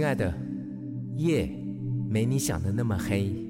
亲爱的，夜没你想的那么黑。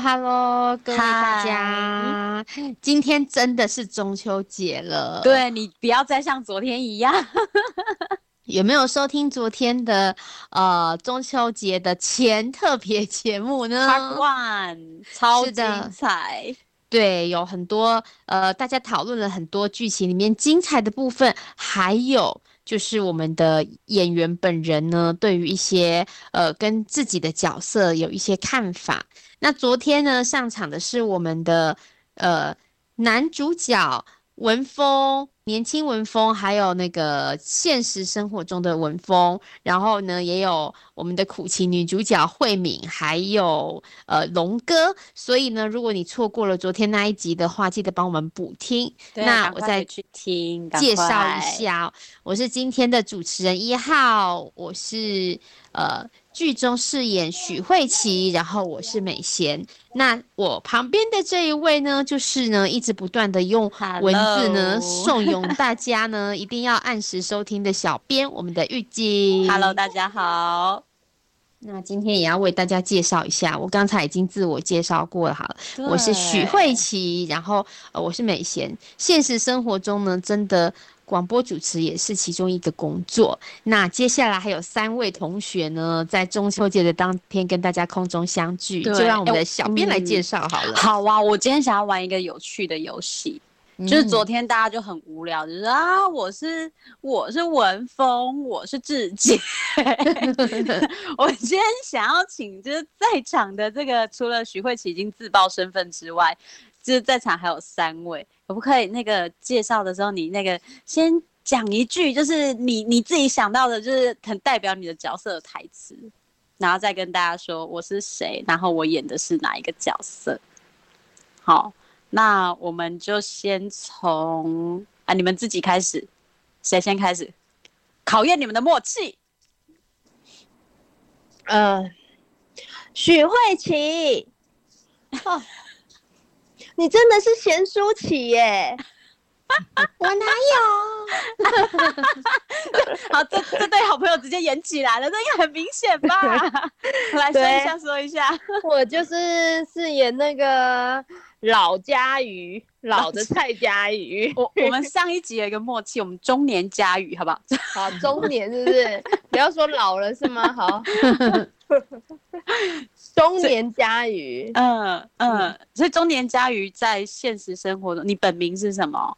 Hello，Hello，各位大家，今天真的是中秋节了。对你不要再像昨天一样。有没有收听昨天的呃中秋节的前特别节目呢？Part One，超精彩。对，有很多呃，大家讨论了很多剧情里面精彩的部分，还有就是我们的演员本人呢，对于一些呃跟自己的角色有一些看法。那昨天呢，上场的是我们的呃男主角文峰。年轻文峰，还有那个现实生活中的文峰，然后呢，也有我们的苦情女主角慧敏，还有呃龙哥。所以呢，如果你错过了昨天那一集的话，记得帮我们补听。那我再去听，介绍一下，我是今天的主持人一号，我是呃。剧中饰演许慧琪，然后我是美贤。那我旁边的这一位呢，就是呢一直不断的用文字呢怂恿大家呢 一定要按时收听的小编，我们的玉晶。Hello，大家好。那今天也要为大家介绍一下，我刚才已经自我介绍过了，好了，我是许慧琪，然后呃我是美贤。现实生活中呢，真的。广播主持也是其中一个工作。那接下来还有三位同学呢，在中秋节的当天跟大家空中相聚，就让我们的小编来介绍好了。好啊，我今天想要玩一个有趣的游戏，就是昨天大家就很无聊，就是啊，我是我是文峰，我是志杰。我今天想要请，就是在场的这个，除了徐慧琪已经自曝身份之外。就是在场还有三位，可不可以那个介绍的时候，你那个先讲一句，就是你你自己想到的，就是很代表你的角色的台词，然后再跟大家说我是谁，然后我演的是哪一个角色。好，那我们就先从啊，你们自己开始，谁先开始？考验你们的默契。呃，许慧琪。哦。你真的是贤淑琪耶！我哪有？好，这这对好朋友直接演起来了，这应该很明显吧？来说一下，说一下，我就是饰演那个老家鱼，老的蔡家鱼。我我们上一集有一个默契，我们中年家鱼，好不好？好，中年是不是？不要说老了是吗？好。中年佳瑜，嗯嗯，所以中年佳瑜在现实生活中，你本名是什么？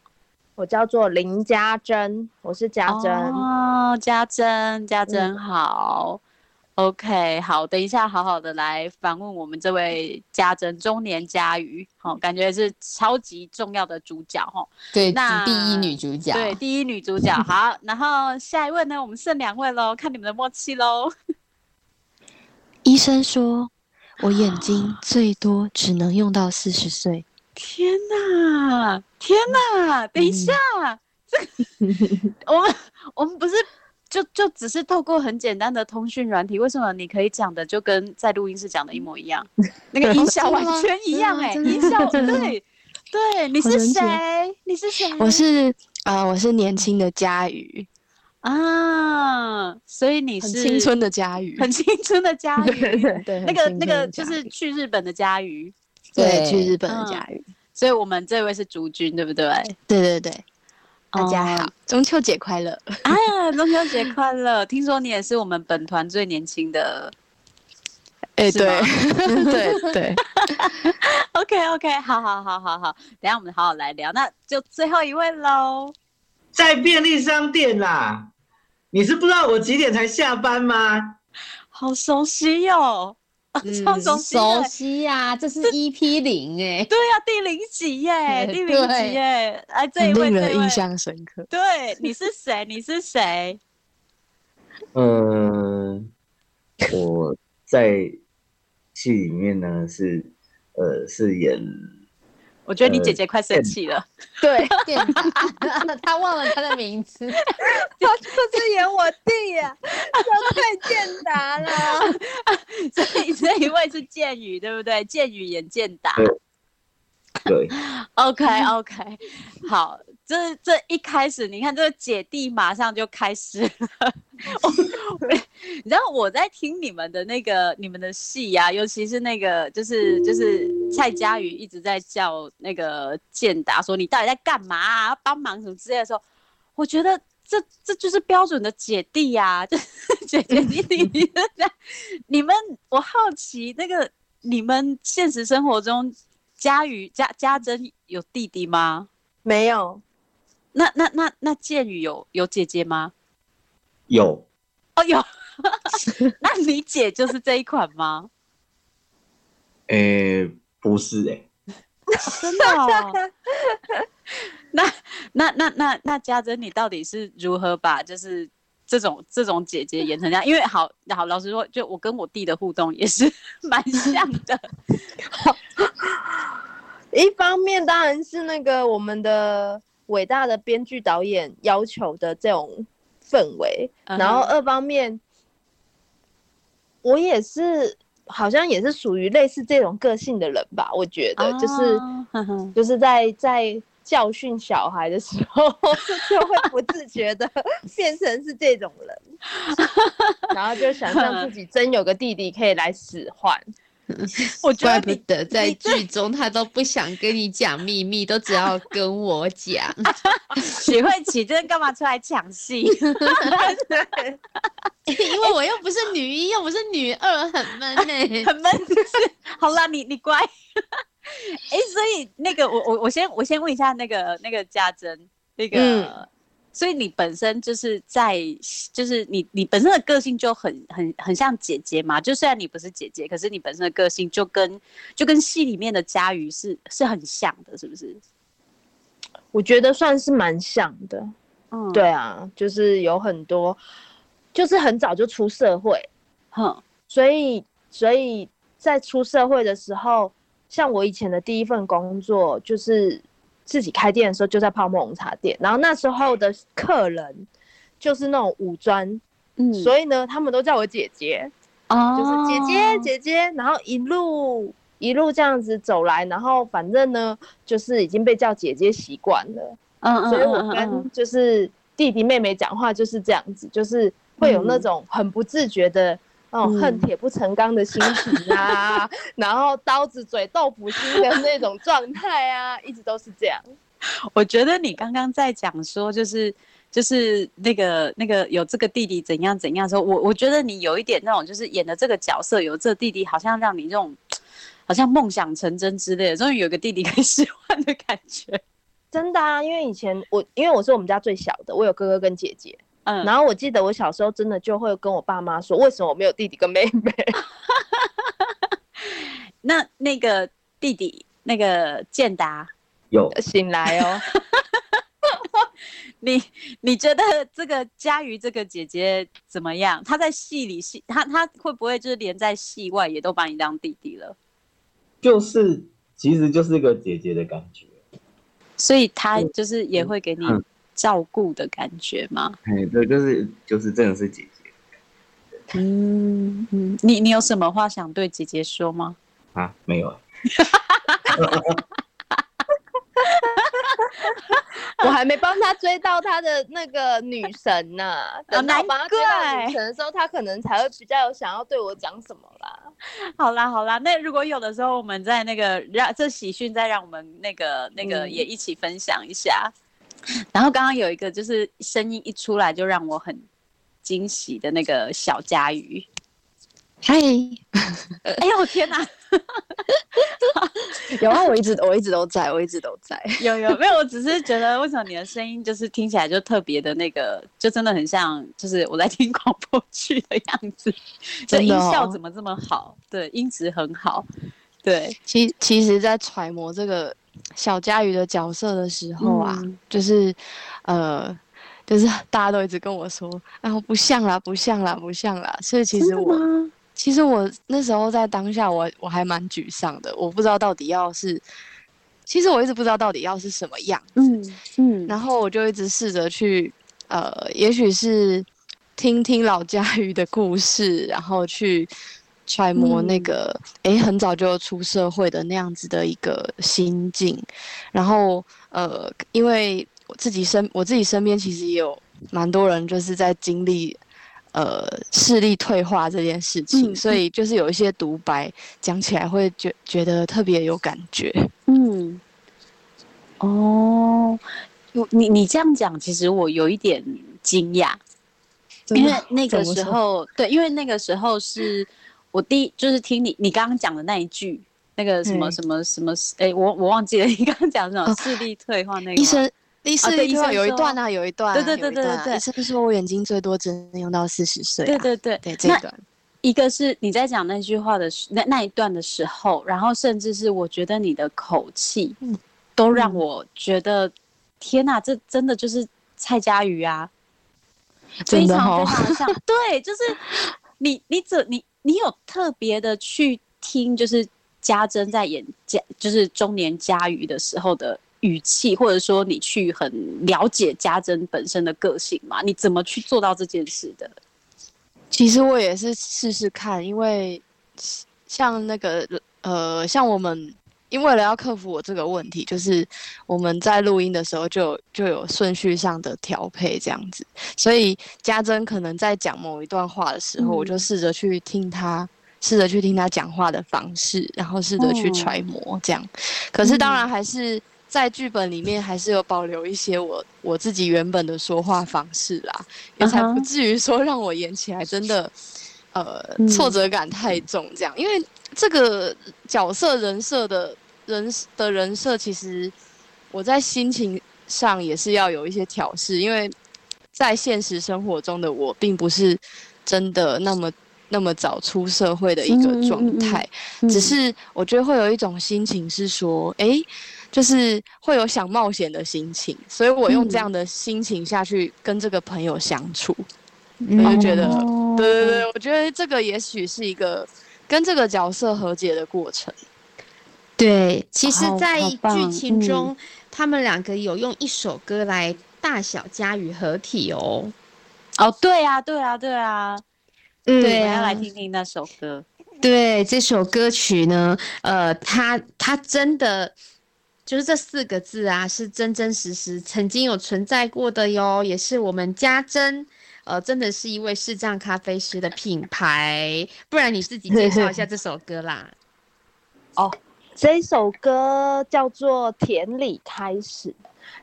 我叫做林家珍，我是家珍。哦，家珍，家珍好，OK，好，等一下好好的来访问我们这位家珍中年佳瑜，好，感觉是超级重要的主角哈，对，那第一女主角，对，第一女主角，好，然后下一位呢，我们剩两位喽，看你们的默契喽。医生说，我眼睛最多只能用到四十岁。天哪，天哪！等一下，这个我们我们不是就就只是透过很简单的通讯软体，为什么你可以讲的就跟在录音室讲的一模一样？那个音效完全一样哎，音效对对，你是谁？你是谁？我是啊，我是年轻的佳宇。啊，所以你是青春的佳瑜，很青春的佳瑜，对对，那个那个就是去日本的佳瑜，对，去日本的佳瑜。所以我们这位是竹君，对不对？对对对，大家好，哦中秋节快乐！啊，中秋节快乐！听说你也是我们本团最年轻的。哎，对对对，OK OK，好好好好好，等一下我们好好来聊。那就最后一位喽。在便利商店啦。你是不知道我几点才下班吗？好熟悉哟、嗯超熟悉熟悉呀、这是 EP 零哎，对呀、第零集耶，第零集对耶。哎，这一位，这一位令人印象深刻。对，你是谁？你是谁？嗯，我在戏里面呢是呃是演我觉得你姐姐快生气了。对，他忘了他的名字，他就是演我弟呀、叫蔡健达啦。所以这一位是剑宇，对不对？见语言见达。对 OK OK，好，这这一开始，你看这个姐弟马上就开始了。你知道我在听你们的那个你们的戏呀、尤其是那个就是就是蔡佳瑜一直在叫那个建达说你到底在干嘛啊？要帮忙什么之类的时候，我觉得这这就是标准的姐弟呀、就是 姐姐弟弟。你们我好奇那个你们现实生活中。佳宇、家家珍有弟弟吗？没有，那那那那建宇有有姐姐吗？有哦，有。那你姐就是这一款吗？诶、不是诶、真的、哦？那那那那那家珍，你到底是如何把就是这种这种姐姐演成这样？因为好好老实说，就我跟我弟的互动也是 蛮像的。一方面当然是那个我们的伟大的编剧导演要求的这种氛围，然后二方面，我也是好像也是属于类似这种个性的人吧，我觉得、就是就是在在教训小孩的时候，就会不自觉的 变成是这种人，然后就想象自己真有个弟弟可以来使唤。我怪不得在剧中他都不想跟你讲秘密，都只要跟我讲。许慧琪真的干嘛出来抢戏？因为我又不是女一，又不是女二，很闷呢、很闷。好啦，你你乖。哎、所以那个我我我先我先问一下那个那个家珍，那个、嗯所以你本身就是在就是你你本身的个性就很很很像姐姐嘛，就虽然你不是姐姐，可是你本身的个性就跟就跟戏里面的佳瑜是是很像的，是不是？我觉得算是蛮像的。嗯，对啊，就是有很多，就是很早就出社会，哼，所以所以在出社会的时候，像我以前的第一份工作就是自己开店的时候就在泡沫红茶店，然后那时候的客人就是那种五专，嗯，所以呢，他们都叫我姐姐，哦。就是姐姐姐姐，然后一路一路这样子走来，然后反正呢，就是已经被叫姐姐习惯了。嗯嗯所以我跟就是弟弟妹妹讲话就是这样子，就是会有那种很不自觉的那种恨铁不成钢的心情啊，然后刀子嘴豆腐心的那种状态啊，一直都是这样。我觉得你刚刚在讲说，就是就是那个那个有这个弟弟怎样怎样的时候，我我觉得你有一点那种就是演的这个角色有这个弟弟，好像让你这种好像梦想成真之类的，终于有个弟弟可以 使唤的感觉。真的啊，因为以前我因为我是我们家最小的，我有哥哥跟姐姐。嗯，然后我记得我小时候真的就会跟我爸妈说，为什么我没有弟弟跟妹妹？那那个弟弟那个健达，有醒来哦，你你觉得这个佳瑜这个姐姐怎么样？她在戏里戏，她她会不会就是连在戏外也都把你当弟弟了？就是其实就是个姐姐的感觉。所以她就是也会给你嗯照顾的感觉吗？哎，对，就是就是真的是姐姐嗯嗯，你你有什么话想对姐姐说吗？啊，没有啊，我还没帮他追到他的那个女神呢。等到我帮他追到女神的时候，他可能才会比较有想要对我讲什么啦。好啦好啦，那如果有的时候我们在那个让这喜讯再让我们那个那个也一起分享一下。然后刚刚有一个就是声音一出来就让我很惊喜的那个小佳瑜。嗨，哎呦我天哪！有啊，我一直我一直都在，我一直都在。有有没有？我只是觉得，为什么你的声音就是听起来就特别的那个，就真的很像，就是我在听广播剧的样子。这音效怎么这么好？对，音质很好。对，其其实，在揣摩这个小佳瑜的角色的时候啊，就是呃，就是大家都一直跟我说，然啊，不像啦，不像啦，不像啦。所以其实我。其实我那时候在当下，我我还蛮沮丧的。我不知道到底要是，其实我一直不知道到底要是什么样。嗯嗯。然后我就一直试着去，呃，也许是听听老家鱼的故事，然后去揣摩那个，哎，很早就出社会的那样子的一个心境。然后，呃，因为我自己身我自己身边其实也有蛮多人就是在经历。呃，视力退化这件事情，所以就是有一些独白讲起来会觉觉得特别有感觉。嗯，哦，你你这样讲，其实我有一点惊讶，因为那个时候，对，因为那个时候是我第一就是听你你刚刚讲的那一句，那个什么什么什么，哎，我我忘记了，你刚刚讲什么视力退化那个医生。第四医生有一段啊，有一段，对对对对对，医生说我眼睛最多只能用到四十岁。对对对对，这一段，一个是你在讲那句话的那那一段的时候，然后甚至是我觉得你的口气，都让我觉得天哪，这真的就是蔡佳瑜啊，非常非常像。对，就是你你怎你你有特别的去听，就是家珍在演家，就是中年佳瑜的时候的。语气，或者说你去很了解家珍本身的个性吗？你怎么去做到这件事的？其实我也是试试看，因为像那个呃，像我们，因为了要克服我这个问题，就是我们在录音的时候就就有顺序上的调配这样子，所以家珍可能在讲某一段话的时候，我就试着去听他，试着去听他讲话的方式，然后试着去揣摩这样。可是当然还是。在剧本里面还是有保留一些我我自己原本的说话方式啦，也才不至于说让我演起来真的，呃，挫折感太重这样。因为这个角色人设的人的人设，其实我在心情上也是要有一些调试，因为在现实生活中的我并不是真的那么那么早出社会的一个状态，只是我觉得会有一种心情是说，哎。就是会有想冒险的心情，所以我用这样的心情下去跟这个朋友相处，我就觉得，对对对，我觉得这个也许是一个跟这个角色和解的过程。对，其实，在剧情中，他们两个有用一首歌来大小加与合体哦。哦，对啊，对啊，对啊，嗯，对要来听听那首歌。对，这首歌曲呢，呃，它它真的。就是这四个字啊，是真真实实曾经有存在过的哟，也是我们家珍，呃，真的是一位视障咖啡师的品牌。不然你自己介绍一下 这首歌啦。哦，这首歌叫做《田里开始》，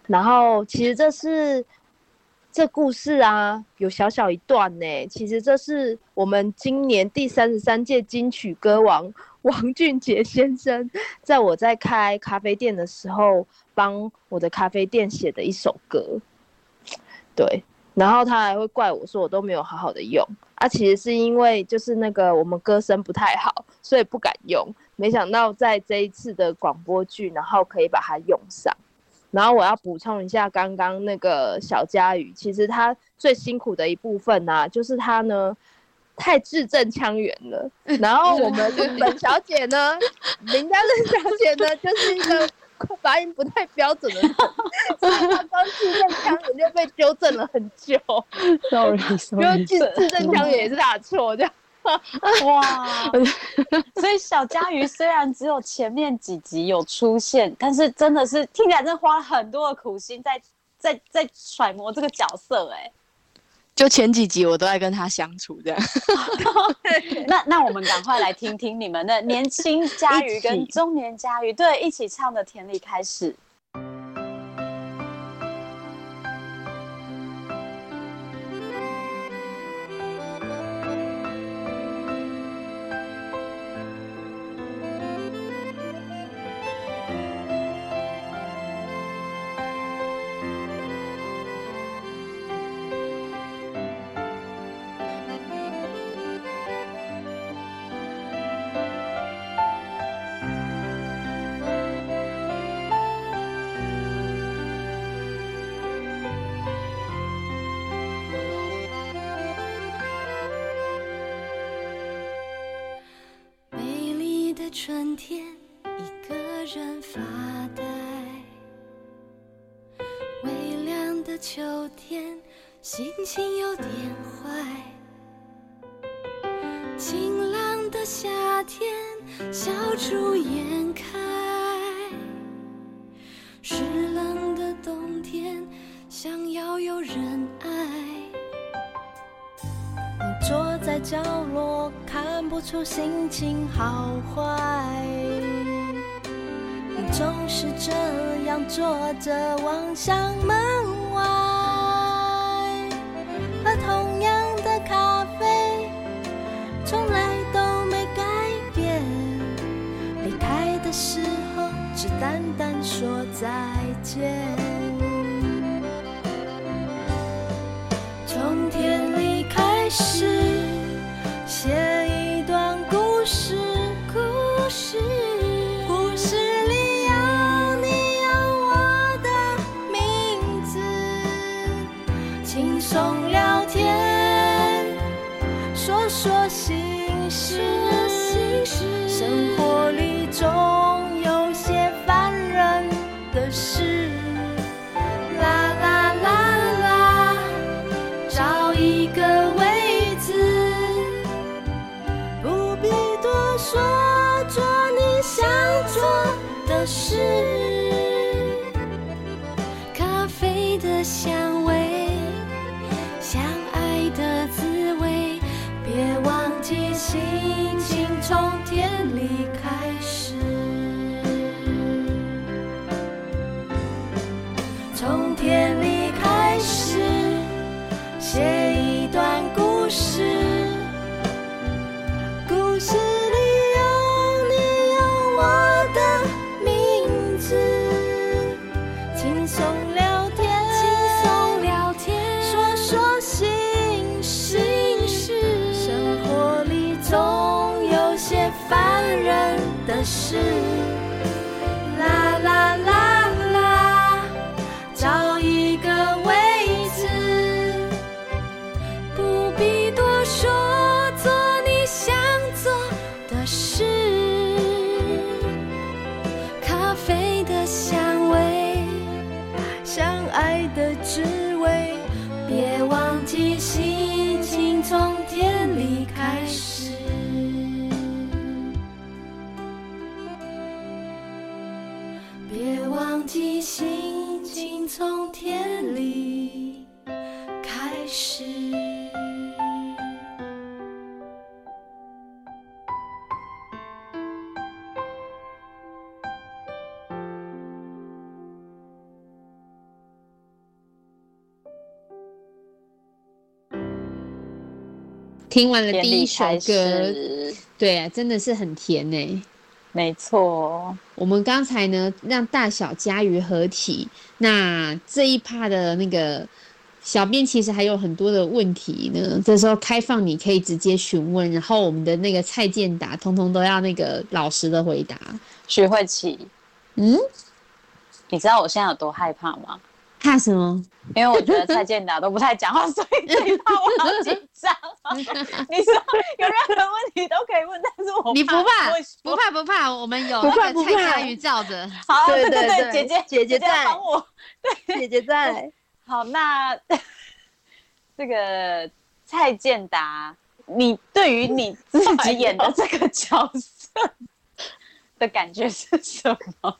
然后其实这是这故事啊，有小小一段呢。其实这是我们今年第三十三届金曲歌王。王俊杰先生在我在开咖啡店的时候，帮我的咖啡店写的一首歌，对，然后他还会怪我说我都没有好好的用，啊，其实是因为就是那个我们歌声不太好，所以不敢用，没想到在这一次的广播剧，然后可以把它用上，然后我要补充一下，刚刚那个小佳宇，其实他最辛苦的一部分呢，就是他呢。太字正腔圆了，然后我们本小姐呢，林家任小姐呢，就是一个发音不太标准的人，所以他刚字正腔圆就被纠正了很久。Sorry，Sorry，因为字字正腔圆也是她的错，这样。哇，所以小佳瑜虽然只有前面几集有出现，但是真的是听起来真的花了很多的苦心在在在揣摩这个角色哎、就前几集我都在跟他相处这样。那那我们赶快来听听你们的年轻佳 瑜跟中年佳瑜对一起唱的《田里》开始。的夏天，笑逐颜开。湿冷的冬天，想要有人爱。你坐在角落，看不出心情好坏。你总是这样坐着，望向门听完了第一首歌，始对啊，真的是很甜呢、没错，我们刚才呢让大小佳瑜合体，那这一趴的那个小编其实还有很多的问题呢，这时候开放你可以直接询问，然后我们的那个蔡健达通通都要那个老实的回答。徐慧琪，嗯，你知道我现在有多害怕吗？怕什么？因为我觉得蔡健达都不太讲话，所以这一趴我好紧张。你说有任何问题都可以问，但是我 你不怕，不怕不怕，我们有不怕那个蔡不怕佳瑜罩着。好，对对对对姐姐姐姐姐在帮我。对姐姐在，好，那这个蔡健达，你对于你自己演的这个角色的感觉是什么？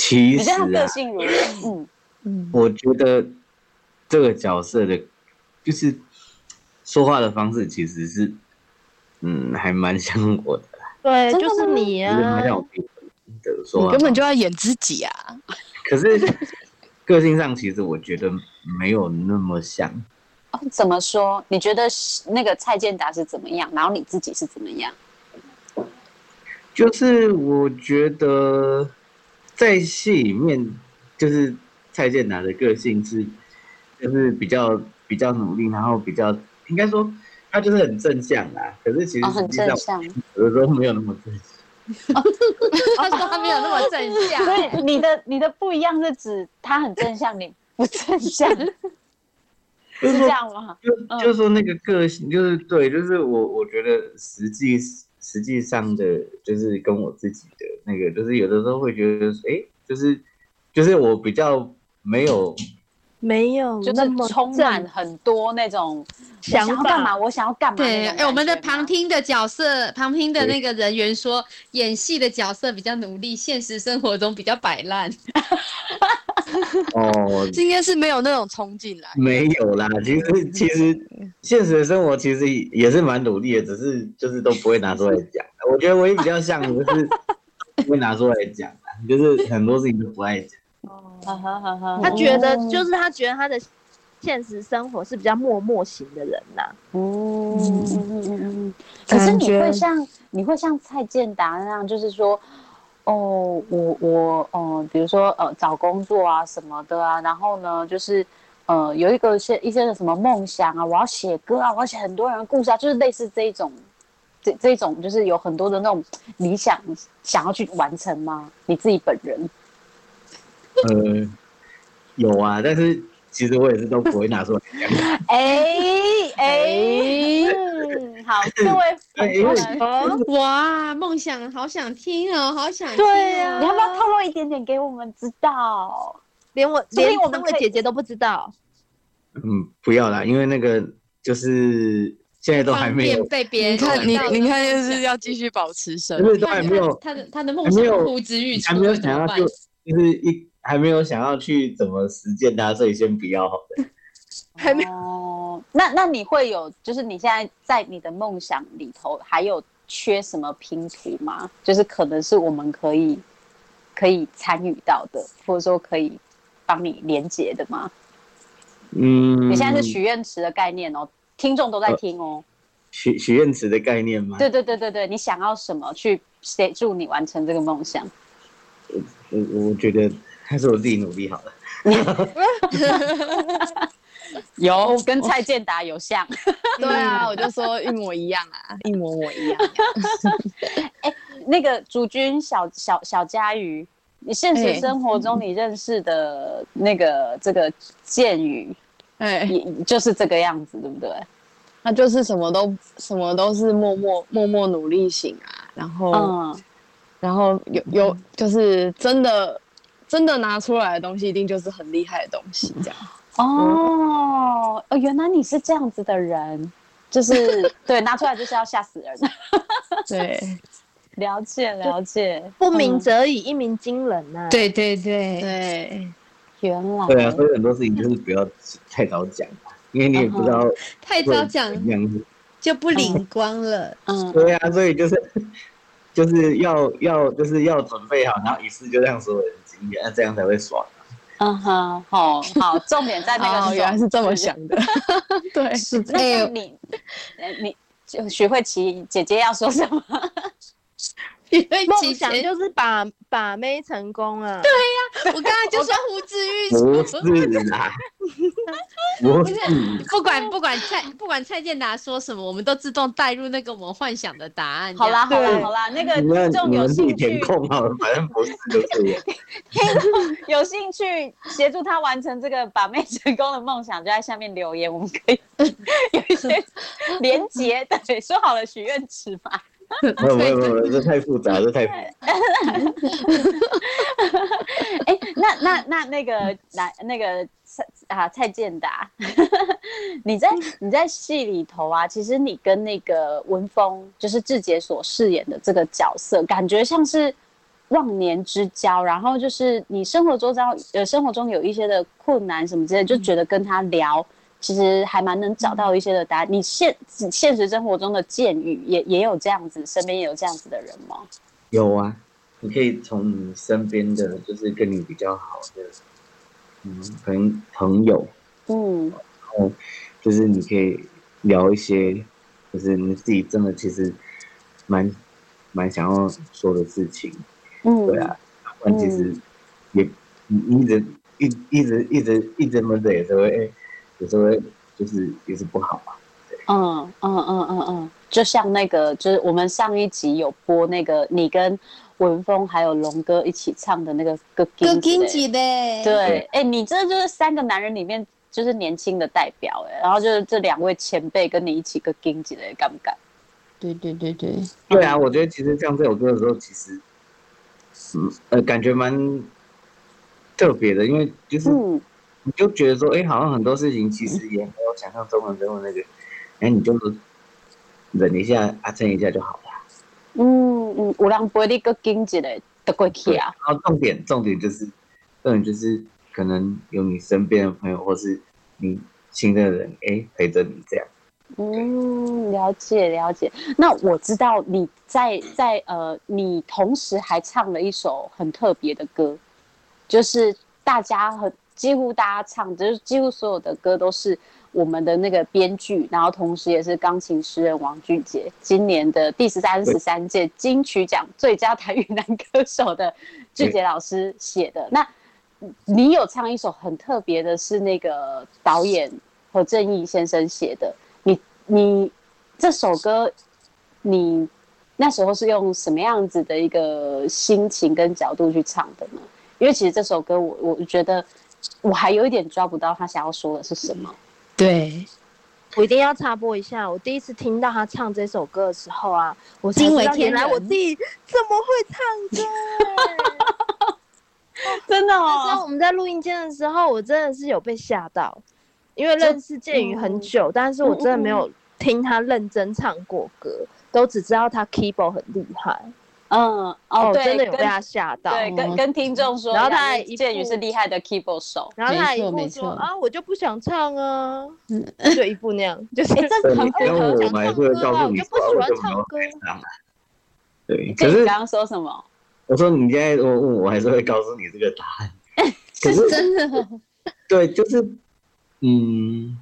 其实你他个啊，性如？嗯嗯，我觉得这个角色的，就是说话的方式，其实是，嗯，还蛮像我的啦，对，就是你啊我，自己的说话你根本就要演自己啊。可是 个性上，其实我觉得没有那么像。哦，怎么说？你觉得是那个蔡健达是怎么样？然后你自己是怎么样？就是我觉得在戏里面，就是蔡健雅的个性是，就是比较比较努力，然后比较应该说他就是很正向啦。可是其实哦，很实际上正向。有的时候没有那么正向。他 说他没有那么正向，所以你的你的不一样是指他很正向，你不正向，是这样吗？就嗯就是说那个个性，就是对，就是我我觉得实际实际上的，就是跟我自己的那个，就是有的时候会觉得，哎，就是就是我比较没有没有就那么是充满很多那种想要干嘛，法我想要干嘛对。哎，我们的旁听的角色，旁听的那个人员说，演戏的角色比较努力，现实生活中比较摆烂。哦，这应该是没有那种冲劲来。没有啦，其实其实现实的生活其实也是蛮努力的，只是就是都不会拿出来讲。我觉得唯一比较像的就是不会拿出来讲啦，就是很多事情都不爱讲。呵呵呵呵他觉得就是他觉得他的现实生活是比较默默型的人呐、嗯嗯嗯嗯嗯。可是你会像你会像蔡健达那样，就是说，哦，我我哦，比如说呃找工作啊什么的啊，然后呢就是呃有一个些一些的什么梦想啊，我要写歌啊，我要写很多人的故事啊，就是类似这一种。这这一种就是有很多的那种理想想要去完成吗？你自己本人？呃，有啊，但是其实我也是都不会拿出来讲。哎哎，嗯，好，各位 哇，梦想好想听哦，好想听、哦。对呀你要不要透露一点点给我们知道？连我连我们可以姐姐都不知道。嗯，不要啦，因为那个就是现在都还没有，被别人你看，你你看，就是要继续保持神因为都还没有他的他的梦想呼之欲出，还没有想要就就是一还没有想要去怎么实践它，所以先不要好了。还没有，那那你会有，就是你现在在你的梦想里头还有缺什么拼图吗？就是可能是我们可以可以参与到的，或者说可以帮你连接的吗？嗯，你现在是许愿池的概念哦，听众都在听哦。许许愿池的概念吗？对对对对对，你想要什么去协助你完成这个梦想？我我觉得还是我自己努力好了。有跟蔡健达有像。对啊，我就说一模一样啊，一模模一样。那个主君小小小佳瑜，你现实哎生活中你认识的那个这个剑宇，哎，也就是这个样子，对不对？他就是什么都什么都是默默默默努力型啊，然后、嗯，然后有有就是真的真的拿出来的东西，一定就是很厉害的东西，这样。哦，哦，原来你是这样子的人，就是 对，拿出来就是要吓死人。对，了解了解，不鸣嗯则已，一鸣惊人呐、对对对，对，原来。对啊，所以很多事情就是不要太早讲，因为你也不知道太早讲。就不灵光了。嗯，对啊，所以就是就是要要就是要准备好，然后一次就让所有人惊艳，那这样才会爽。嗯哼，好好，重点在那个哦，原来是这么想的。对，是那哎像你，呃你就徐慧琪姐姐要说什么？因为梦其实想就是把把妹成功啊！对呀我刚才就说呼之欲不出。是啦，不是，不管不管蔡不管蔡健达说什么，我们都自动带入那个我们幻想的答案。好啦，好啦，好啦，那个听众有兴趣，填空好了，反正不是就是我。听众有兴趣协助他完成这个把妹成功的梦想，就在下面留言，我们可以 有一些连结。对，说好了许愿池嘛。没有没有 没有，这太复杂，这太复杂。哎，那那那那个来那个蔡啊蔡健达，你在你在戏里头啊，其实你跟那个文峰，就是志杰所饰演的这个角色，感觉像是忘年之交，然后就是你生活中遭呃生活中有一些的困难什么之类，就觉得跟他聊，其实还蛮能找到一些的答案。你现现实生活中的见语也也有这样子，身边也有这样子的人吗？有啊，你可以从你身边的，就是跟你比较好的，嗯，可能朋友，嗯，然后就是你可以聊一些，就是你自己真的其实蛮蛮想要说的事情，嗯，对啊，不然其实也一直一一直一直一直闷着也是会，哎有时候就是也是不好嘛。嗯嗯嗯嗯嗯，就像那个，就是我们上一集有播那个你跟文峰还有龙哥一起唱的那个歌歌金金子子的，对，哎、你这就是三个男人里面就是年轻的代表哎，然后就是这两位前辈跟你一起个金子的，敢不敢？对对对对，对啊，我觉得其实唱这首歌的时候，其实，嗯呃，感觉蛮特别的，因为就是嗯你就觉得说，哎，好像很多事情其实也没有想象中的那么那个，哎，你就忍一下，啊，撑一下就好了。嗯嗯，有人陪你个经济的的过去啊，然后重点重点就是，重点就是可能有你身边的朋友或是你亲的人，哎，陪着你这样。嗯，了解了解。那我知道你在在呃，你同时还唱了一首很特别的歌，就是大家很几乎大家唱，就是几乎所有的歌都是我们的那个编剧，然后同时也是钢琴诗人王俊杰今年的第十三十三届金曲奖最佳台语男歌手的俊杰老师写的。那你有唱一首很特别的，是那个导演何正义先生写的。你你这首歌，你那时候是用什么样子的一个心情跟角度去唱的呢？因为其实这首歌我，我觉得我还有一点抓不到他想要说的是什么。对，我一定要插播一下，我第一次听到他唱这首歌的时候啊，我才惊为天来我自己怎么会唱歌。真的哦那时候哦，我们在录音间的时候，我真的是有被吓到，因为认识建宇很久，但是我真的没有听他认真唱过歌，都只知道他 keyboard 很厉害。嗯哦，对，真的有被他吓到。对，跟跟听众说，然后他还一建宇是厉害的 keyboard 手，然后他还一副说啊，我就不想唱啊，就一副那样，就是哎，这很符然后合我们还是会告诉你我就不喜欢唱歌。唱啊。对，可是你刚刚说什么？我说你现在我问我，我还是会告诉你这个答案。可是真的哦，对，就是嗯，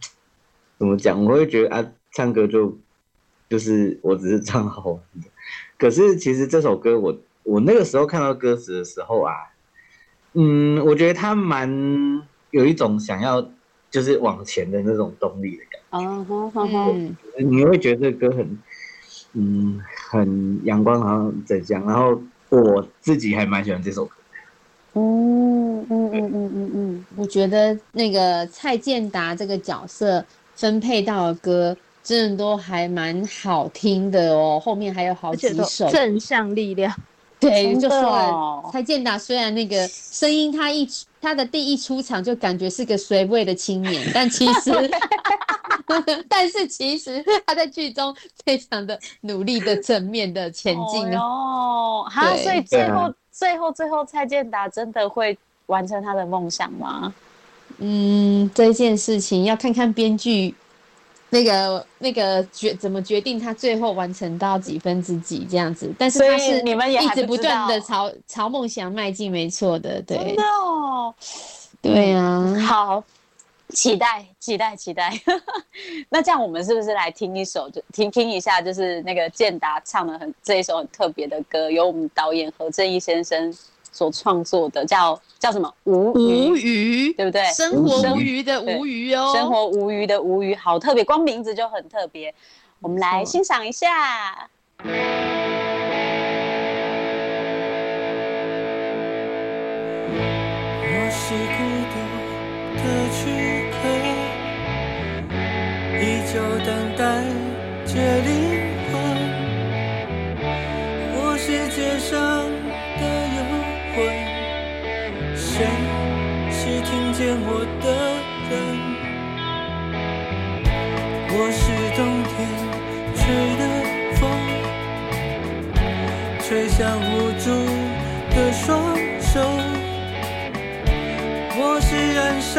怎么讲？我会觉得啊，唱歌就就是我只是唱好玩的。可是其实这首歌我，我那个时候看到歌词的时候啊，嗯，我觉得他蛮有一种想要就是往前的那种动力的感啊哈嗯，觉，你会觉得这歌很嗯很阳光，好像怎样。然后我自己还蛮喜欢这首歌。嗯嗯嗯嗯嗯嗯，我觉得那个蔡健达这个角色分配到的歌，真的都还蛮好听的哦，后面还有好几首。正向力量，对，就说哦了蔡健达虽然那个声音，他一出他的第一出场就感觉是个随位的青年，但其实 但是其实他在剧中非常的努力的正面的前进哦。哦，哈，所以最后最后最后蔡健达真的会完成他的梦想吗？嗯，这件事情要看看编剧那个那个决怎么决定他最后完成到几分之几这样子，但是他是你们也一直不断的朝朝梦想迈进，没错的，对真的。哦，对啊，好，期待期待期待。那这样我们是不是来听一首，就听听一下，就是那个健达唱的很这一首很特别的歌，由我们导演何正义先生所创作的，叫叫什么？无无鱼，对不对？生活无余的无余哦，生活无余的无余，好特别，光名字就很特别。我们来欣赏一下。我是孤独的躯壳，依旧等待着灵见我的人？我是冬天吹的风，吹向无助的双手，我是燃烧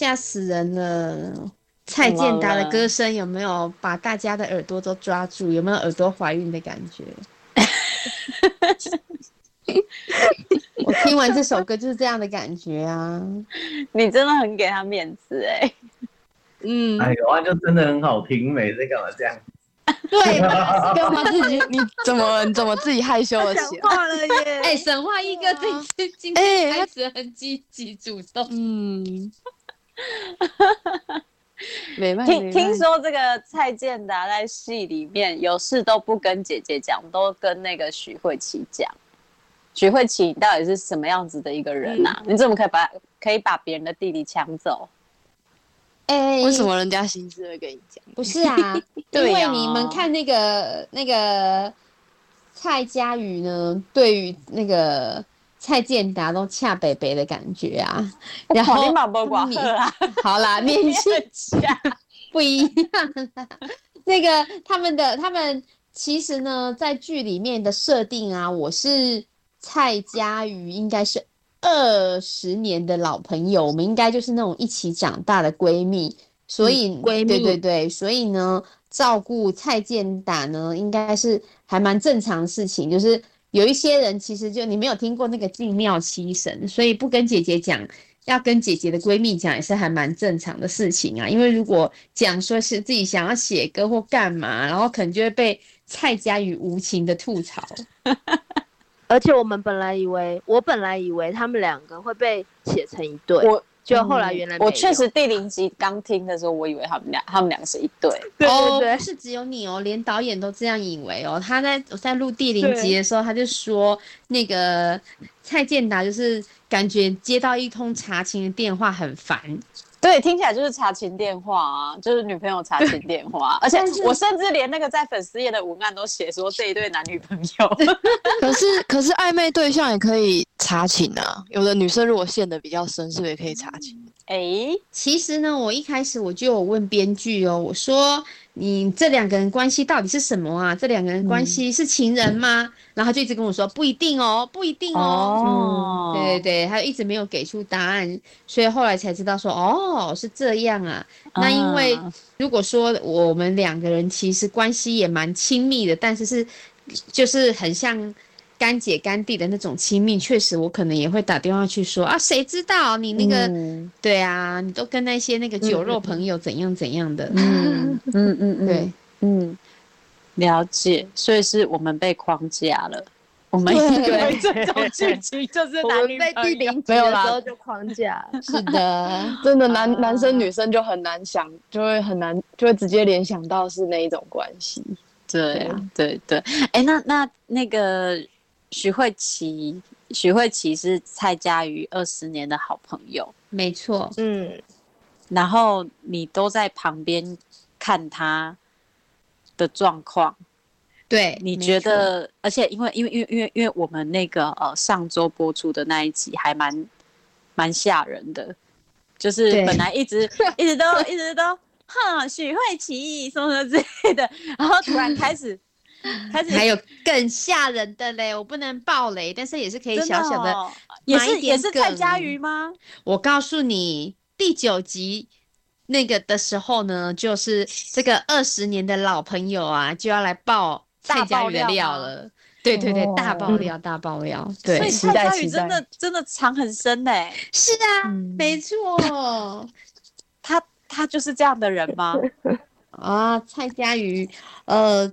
吓死人了！蔡健达的歌声有没有把大家的耳朵都抓住？有没有耳朵怀孕的感觉？我听完这首歌就是这样的感觉啊！你真的很给他面子哎、嗯，哎呦，啊，就真的很好听，每次干嘛这样？对，干嘛自己？你怎么你怎么自己害羞了起来？话了耶！哎，神话一哥这次今天开始很积极主动，嗯，没办听听说这个蔡健达在戏里面有事都不跟姐姐讲，都跟那个许慧琪讲。许慧琪，你到底是什么样子的一个人啊？你怎么可以把可以把别人的弟弟抢走？哎，为什么人家心思会跟你讲？不是啊，因为你们看那个那个蔡佳瑜呢，对于那个蔡健达都恰北北的感觉啊，然后 好啦，年纪下 不一样啦。那个他们的他们其实呢，在剧里面的设定啊，我是蔡佳瑜，应该是二十年的老朋友，我们应该就是那种一起长大的闺蜜，所以、嗯闺蜜。对对对，所以呢，照顾蔡健达呢，应该是还蛮正常的事情，就是。有一些人其实就你没有听过那个静妙七神，所以不跟姐姐讲，要跟姐姐的闺蜜讲也是还蛮正常的事情啊。因为如果讲说是自己想要写歌或干嘛，然后可能就会被蔡佳宇无情的吐槽。而且我们本来以为，我本来以为他们两个会被写成一对，我就后来原来我确实第零集刚听的时候，我以为他们俩他们两个是一对。对哦，对对不是只有你哦，连导演都这样以为哦。他在我在录第零集的时候，他就说那个蔡健达就是感觉接到一通查情的电话很烦，对，听起来就是查情电话啊，就是女朋友查情电话，而且我甚至连那个在粉丝页的文案都写说这一对男女朋友。可是可是暧昧对象也可以查寝啊，有的女生如果陷得比较深，是不是也可以查寝？哎、其实呢，我一开始我就有问编剧哦，我说你这两个人关系到底是什么啊？这两个人关系是情人吗？然后就一直跟我说不一定哦，不一定哦。哦，对对对，他一直没有给出答案，所以后来才知道说哦是这样啊。那因为如果说我们两个人其实关系也蛮亲密的，但是是就是很像干姐干弟的那种亲密，确实我可能也会打电话去说啊，谁知道你那个、嗯。对啊，你都跟那些那个酒肉朋友怎样怎样的，嗯嗯嗯嗯，对，嗯，了解，所以是我们被框架了。我们以对为这种剧情就是 被朋友第零集没有啦的时候就框架。是的，真的男男生女生就很难想，就会很难，就会直接联想到是那一种关系。对啊，对对，哎，那那那个许慧琪，许慧琪是蔡佳瑜二十年的好朋友，没错，嗯，然后你都在旁边看他的状况，对，你觉得？而且因为因为因为因为因为我们那个呃上周播出的那一集还蛮蛮吓人的，就是本来一直 一直都一直都哼许慧琪什么什么之类的，然后突然开始还有更吓人的嘞，我不能爆雷，但是也是可以小小的哦也是也是蔡梗佳瑜吗？我告诉你，第九集那个的时候呢，就是这个二十年的老朋友啊，就要来爆蔡大佳瑜的爆料了。对对对，大爆哦料，大爆料。所对，以蔡佳瑜真的真的藏很深呢、是啊，嗯没错。他他就是这样的人吗？啊，蔡佳瑜，呃，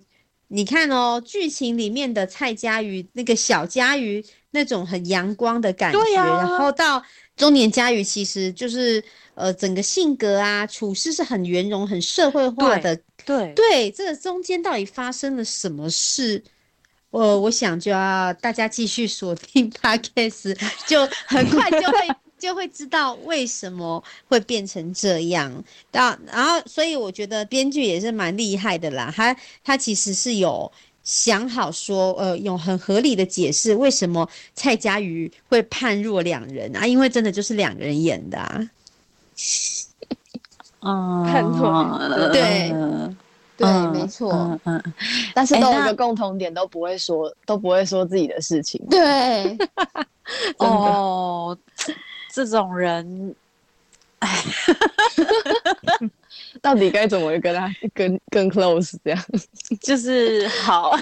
你看哦，剧情里面的蔡佳瑜，那个小佳瑜那种很阳光的感觉，然后到中年佳瑜，其实就是呃，整个性格啊、处事是很圆融、很社会化的。对对，这个中间到底发生了什么事？我我想就要大家继续锁定 podcast，就很快就会就会知道为什么会变成这样。到然后，所以我觉得编剧也是蛮厉害的啦，他他其实是有想好说，呃，有很合理的解释为什么蔡佳瑜会判若两人啊，因为真的就是两个人演的啊。嗯，判若对嗯对，嗯没错。嗯嗯，但是都有一个共同点，都不会说，都不会说自己的事情。对，哦，这种人 到底该怎么跟他更更 close 这样？就是好，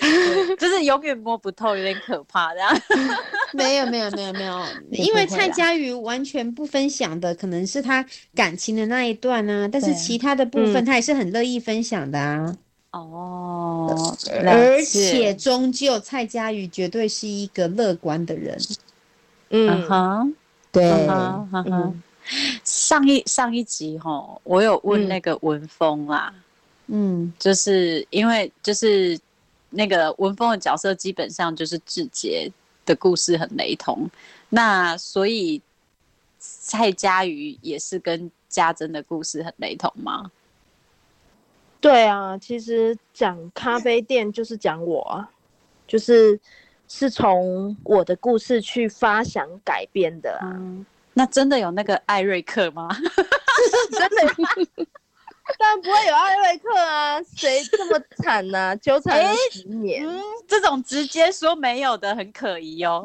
就是永远摸不透，有点可怕这样。没有没有没有没有，因为蔡佳瑜完全不分享的，可能是他感情的那一段啊，但是其他的部分他也是很乐意分享的啊。哦，而且终究蔡佳瑜绝对是一个乐观的人。嗯嗯，哼，对嗯哼嗯。上一上一集哈，我有问嗯那个文峰啦，嗯，就是因为就是那个文峰的角色基本上就是志杰的故事很雷同，那所以蔡佳瑜也是跟家珍的故事很雷同吗？对啊，其实讲咖啡店就是讲我啊，就是是从我的故事去发想改编的啊，嗯，那真的有那个艾瑞克吗？真的。当然不会有艾瑞克啊，谁这么惨呢、纠缠了十年。嗯，这种直接说没有的很可疑哦。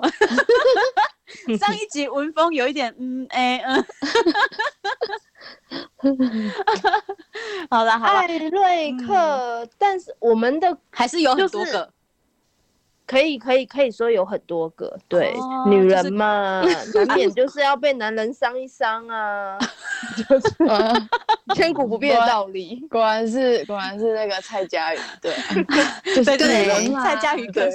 上一集文峰有一点嗯哎、嗯，好了好了，艾瑞克，但是我们的还是有很就是多个。可以可以可以说有很多个，对，哦女就是人嘛，难免就是要被男人伤一伤啊，就是千古不变的道理。果然是果然是那个蔡佳瑜，对啊，就是对对女人嘛对蔡佳瑜可。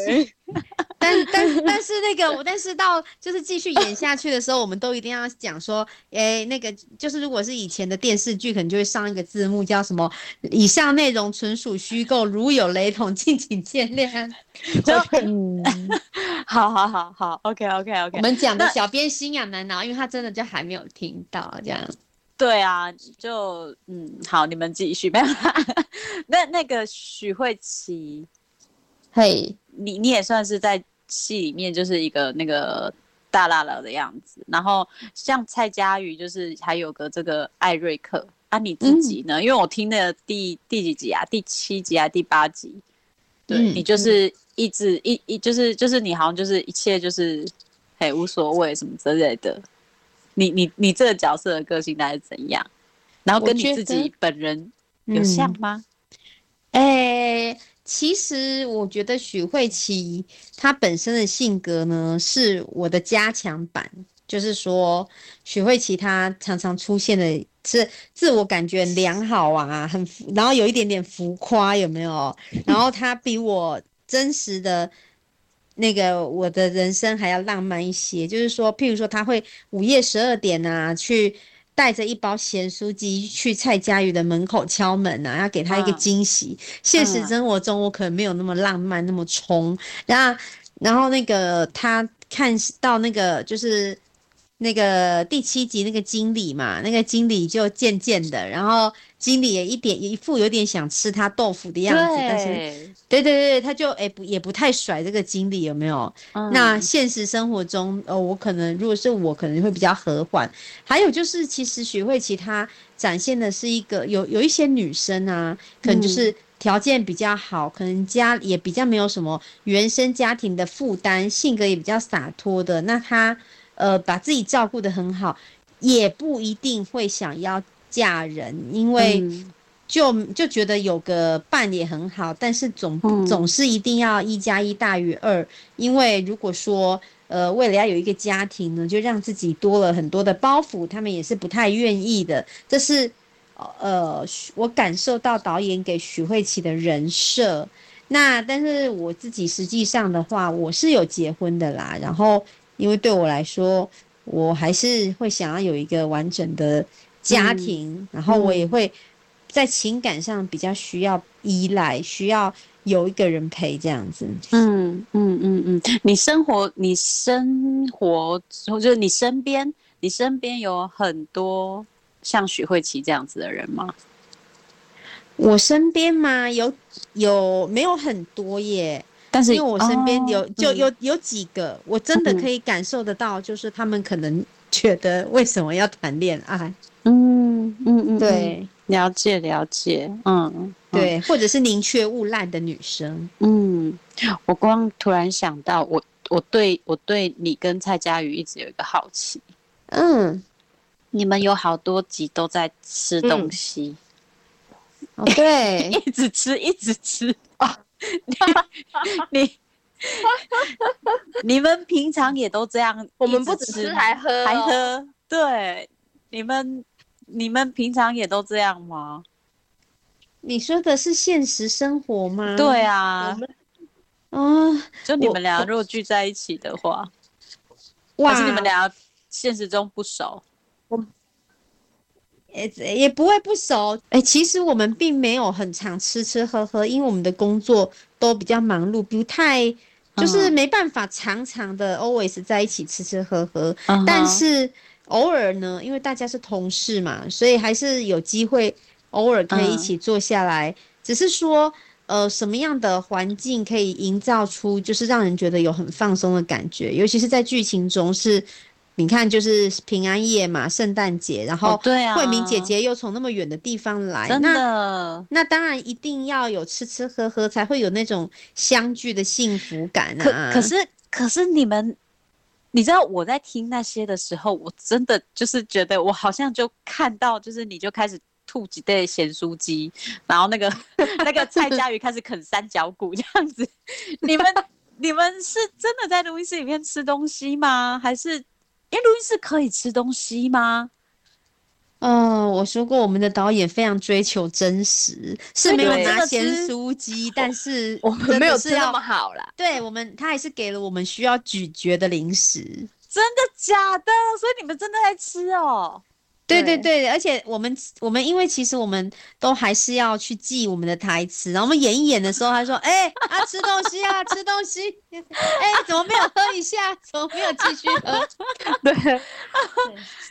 但但但是那个，但是到就是继续演下去的时候，我们都一定要讲说，诶，那个就是如果是以前的电视剧，可能就会上一个字幕叫什么“以上内容纯属虚构，如有雷同，敬请见谅 就嗯，好好好好，OK OK OK。我们讲的小编心痒难挠，因为他真的就还没有听到这样。对啊，就嗯，好，你们继续。没有，那那个许慧琪，嘿，你你也算是在戏里面就是一个那个大辣辣的样子，然后像蔡佳瑜就是还有个这个艾瑞克啊，你自己呢？因为我听的第第几集啊？第七集啊？第八集？对、嗯你就是一直一一就是就是你好像就是一切就是嘿无所谓什么之类的。你你你这个角色的个性大概是怎样？然后跟你自己本人有嗯像吗？诶，其实我觉得许慧琪她本身的性格呢，是我的加强版。就是说，许慧琪她常常出现的是自我感觉良好啊，很浮然后有一点点浮夸，有没有？然后她比我真实的那个我的人生还要浪漫一些，就是说，譬如说她会午夜十二点啊，去带着一包咸酥鸡去蔡佳宇的门口敲门啊，要给他一个嗯惊喜。现实嗯生活中我可能没有那么浪漫，那么冲。然后，然后那个他看到那个就是。那个第七集那个经理嘛，那个经理就渐渐的，然后经理也一点一副有点想吃他豆腐的样子，但是对对对，他就哎不也不太甩这个经理有没有？那嗯现实生活中，呃，我可能如果是我，可能会比较和缓。还有就是，其实许慧琪她展现的是一个有有一些女生啊，可能就是条件比较好，可能家也比较没有什么原生家庭的负担，性格也比较洒脱的，那她呃把自己照顾得很好，也不一定会想要嫁人，因为。嗯就就觉得有个伴也很好，但是总、嗯总是一定要一加一大于二，因为如果说呃为了要有一个家庭呢，就让自己多了很多的包袱，他们也是不太愿意的。这是呃我感受到导演给许慧琪的人设。那但是我自己实际上的话，我是有结婚的啦。然后因为对我来说，我还是会想要有一个完整的家庭，然后我也会。在情感上比较需要依赖，需要有一个人陪这样子。嗯嗯嗯嗯，你生活，你生活，就是你身边，你身边有很多像许慧琪这样子的人吗？我身边嘛，有有没有很多耶？但是因为我身边有、哦就嗯有有几个，我真的可以感受得到，就是他们可能觉得为什么要谈恋爱？嗯嗯嗯，对，了解了解，嗯，对，或者是宁缺毋滥的女生。嗯，我光突然想到，我我对我对你跟蔡佳瑜一直有一个好奇，嗯，你们有好多集都在吃东西，哦，对，一直吃一直吃。啊，你 你 你们平常也都这样，我们不只吃还喝还哦喝，对，你们你们平常也都这样吗？你说的是现实生活吗？对啊，哦，就你们俩如果聚在一起的话，哇还是你们俩现实中不熟？我也也不会不熟。哎、其实我们并没有很常吃吃喝喝，因为我们的工作都比较忙碌，不太就是嗯没办法常常的 always 在一起吃吃喝喝。但是偶尔呢，因为大家是同事嘛，所以还是有机会偶尔可以一嗯起坐下来。只是说，呃，什么样的环境可以营造出就是让人觉得有很放松的感觉，尤其是在剧情中是。你看，就是平安夜嘛，圣诞节，然后哦对啊慧明姐姐又从那么远的地方来，真那的。那当然一定要有吃吃喝喝，才会有那种相聚的幸福感可啊。可是可是你们，你知道我在听那些的时候，我真的就是觉得我好像就看到，就是你就开始吐几袋咸酥鸡，然后那个 那个蔡佳瑜开始啃三角骨这样子。你们你们是真的在录音室里面吃东西吗？还是因为录音室可以吃东西吗？哦，我说过我们的导演非常追求真实，是没有对真的拿咸吃酥鸡，但是 我们没有吃那么好啦。对我们，他还是给了我们需要咀嚼的零食。真的假的？所以你们真的在吃哦？对对对对，而且我们我们因为其实我们都还是要去记我们的台词，然后我们演一演的时候，他说：“哎、啊，吃东西啊，吃东西，哎、怎么没有喝一下？怎么没有继续喝？” 对，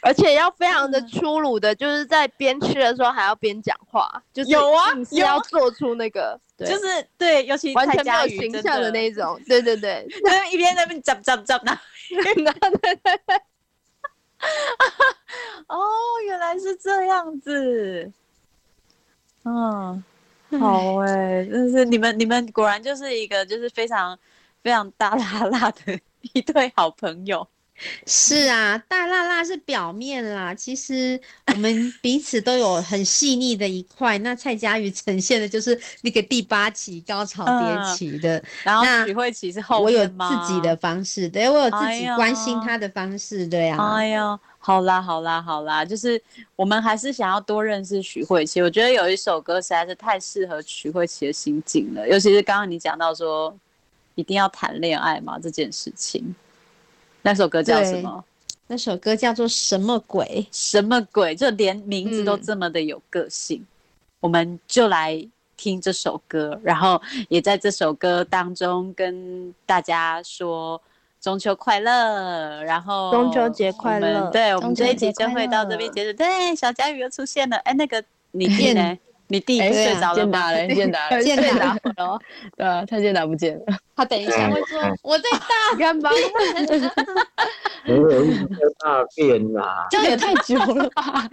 而且要非常的粗鲁的，就是在边吃的时候还要边讲话，就是有啊要做出那个，对就是对，尤其完全没有形象的那一种，对对对，就是一边在那边 zapzapzapzapzap 哦，原来是这样子。嗯，好哎、真是你们你们果然就是一个就是非常非常大拉拉的 一对好朋友。是啊，大辣辣是表面啦，其实我们彼此都有很细腻的一块。那蔡佳瑜呈现的就是那个第八期高潮迭起的，然后那许慧琪是后我有自己的方式，对我有自己关心他的方式，对啊。哎呀，好啦好啦好啦，就是我们还是想要多认识许慧琪。我觉得有一首歌实在是太适合许慧琪的心境了，尤其是刚刚你讲到说，一定要谈恋爱嘛？这件事情，那首歌叫什么？那首歌叫做什么鬼？什么鬼？就连名字都这么的有个性。我们就来听这首歌，然后也在这首歌当中跟大家说中秋快乐，然后中秋节快乐对，我们这一集就会到这边结束。对，小佳宇又出现了。哎，那个 你弟呢？你弟哎睡着了吗？健达嘞，健达嘞，健达了咯。对啊，蔡健达不见了。他等一下会说我在大干嘛？没有一颗大便啦。这样也太久了吧？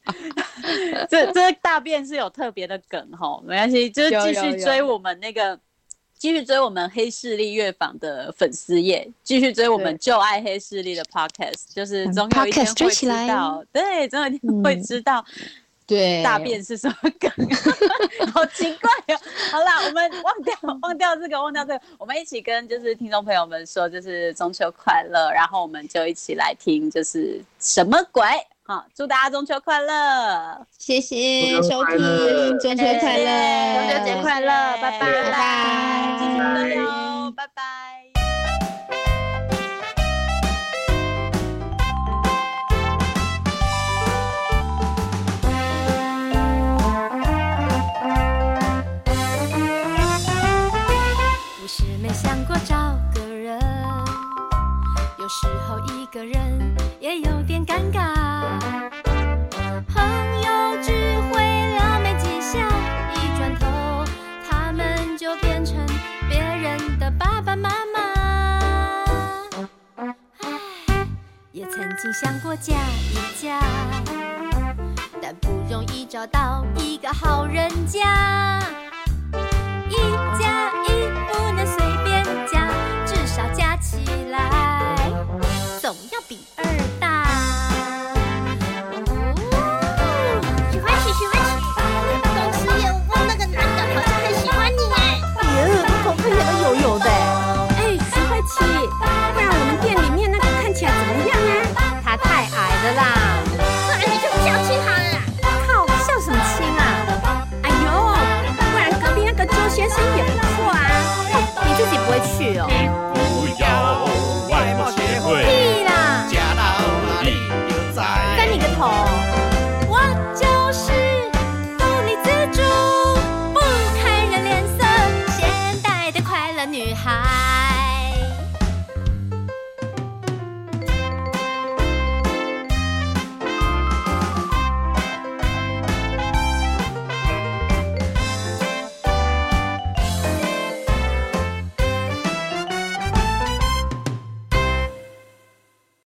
这这大便是有特别的梗哈，没关系，就是继续追我们那个，继续追我们黑势力乐坊的粉丝页，继续追我们就爱黑势力的 podcast，就是总有一天会知道，对，总有一天会知道。对大便是什么梗？好奇怪哦！好啦，我们忘掉忘掉这个，忘掉这个，我们一起跟就是听众朋友们说，就是中秋快乐，然后我们就一起来听，就是什么鬼？好，祝大家中秋快乐！谢谢收听，中秋快乐，中秋节快乐，拜拜拜拜，继续加油，拜拜。个人也有点尴尬。朋友聚会聊没几下，一转头他们就变成别人的爸爸妈妈。唉，也曾经想过嫁一嫁，但不容易找到一个好人家。一加一不能随便加，至少加起来